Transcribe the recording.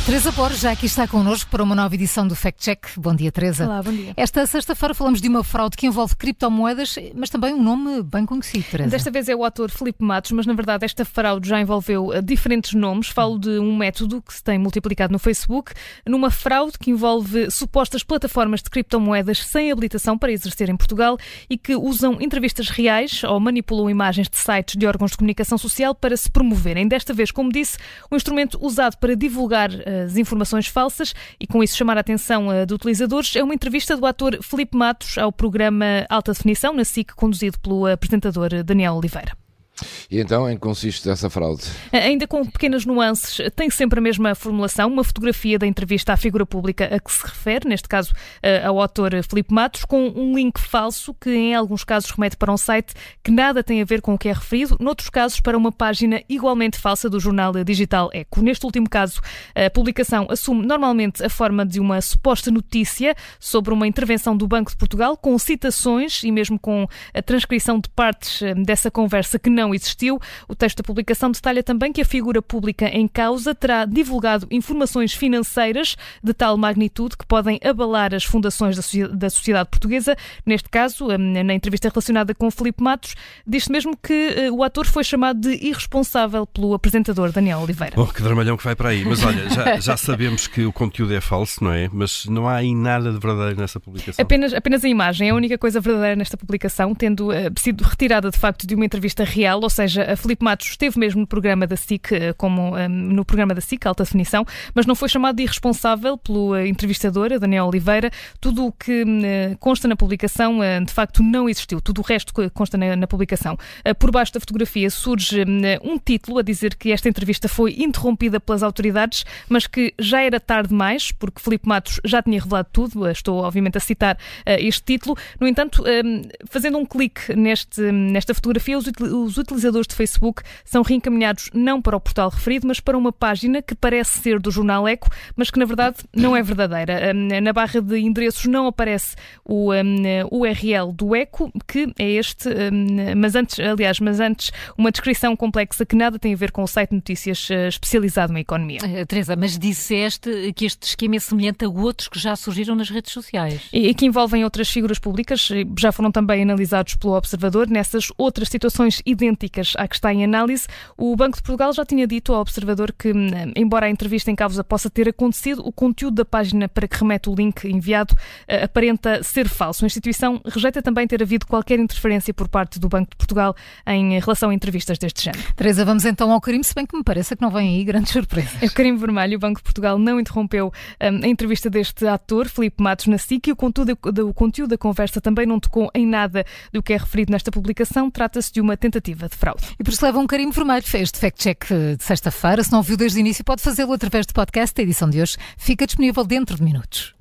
Teresa Borges já aqui está connosco para uma nova edição do Fact Check. Bom dia, Teresa. Olá, bom dia. Esta sexta-feira falamos de uma fraude que envolve criptomoedas, mas também um nome bem conhecido, Teresa. Desta vez é o ator Filipe Matos, mas na verdade esta fraude já envolveu uh, diferentes nomes. Falo de um método que se tem multiplicado no Facebook, numa fraude que envolve supostas plataformas de criptomoedas sem habilitação para exercer em Portugal e que usam entrevistas reais ou manipulam imagens de sites de órgãos de comunicação social para se promoverem. Desta vez, como disse, um instrumento usado para divulgar as informações falsas e com isso chamar a atenção uh, de utilizadores, é uma entrevista do ator Felipe Matos ao programa Alta Definição, na SIC, conduzido pelo apresentador Daniel Oliveira. E então, em que consiste essa fraude? Ainda com pequenas nuances, tem sempre a mesma formulação, uma fotografia da entrevista à figura pública a que se refere, neste caso ao autor Filipe Matos, com um link falso que em alguns casos remete para um site que nada tem a ver com o que é referido, noutros casos para uma página igualmente falsa do jornal digital Eco. Neste último caso, a publicação assume normalmente a forma de uma suposta notícia sobre uma intervenção do Banco de Portugal, com citações e mesmo com a transcrição de partes dessa conversa que não não O texto da publicação detalha também que a figura pública em causa terá divulgado informações financeiras de tal magnitude que podem abalar as fundações da sociedade portuguesa. Neste caso, hum, na entrevista relacionada com Felipe Matos, diz-se mesmo que eh, o ator foi chamado de irresponsável pelo apresentador Daniel Oliveira. Bom, que dramalhão que vai para aí. Mas olha, já, já sabemos que o conteúdo é falso, não é? Mas não há aí nada de verdadeiro nessa publicação. Apenas, apenas a imagem é a única coisa verdadeira nesta publicação, tendo uh, sido retirada de facto de uma entrevista real ou seja, a Filipe Matos esteve mesmo no programa da SIC, eh, como um, no programa da SIC, Alta Definição, mas não foi chamado de irresponsável pelo uh, entrevistador, Daniel Oliveira. Tudo o que uh, consta na publicação, uh, de facto, não existiu. Tudo o resto consta na, na publicação. por baixo da fotografia surge um título a dizer que esta entrevista foi interrompida pelas autoridades, mas que já era tarde demais, porque Filipe Matos já tinha revelado tudo. Estou, obviamente, a citar este título. No entanto, fazendo um clique neste, nesta fotografia, os, os utilizadores de Facebook são reencaminhados não para o portal referido, mas para uma página que parece ser do jornal Eco, mas que na verdade não é verdadeira. Na barra de endereços não aparece o URL do Eco, que é este, mas antes, aliás, mas antes uma descrição complexa que nada tem a ver com o site de notícias eh, especializado em economia. Uh, Teresa, mas disseste que este esquema é semelhante a outros que já surgiram nas redes sociais. E, e que envolvem outras figuras públicas, já foram também analisados pelo Observador. Nessas outras situações idênticas idênticas à que está em análise. O Banco de Portugal já tinha dito ao observador que, hum, embora a entrevista em causa possa ter acontecido, o conteúdo da página para que remete o link enviado eh, aparenta ser falso. A instituição rejeita também ter havido qualquer interferência por parte do Banco de Portugal em relação a entrevistas deste género. Teresa, vamos então ao crime, se bem que me parece que não vem aí grandes surpresas. É o crime vermelho. O Banco de Portugal não interrompeu um, a entrevista deste ator, Filipe Matos, na SIC, e o conteúdo, o conteúdo da conversa também não tocou em nada do que é referido nesta publicação. Trata-se de uma tentativa de fraude. E por isso leva um carinho vermelho. Fez de fact-check de sexta-feira. Se não viu desde o início, pode fazê-lo através do podcast. A edição de hoje fica disponível dentro de minutos.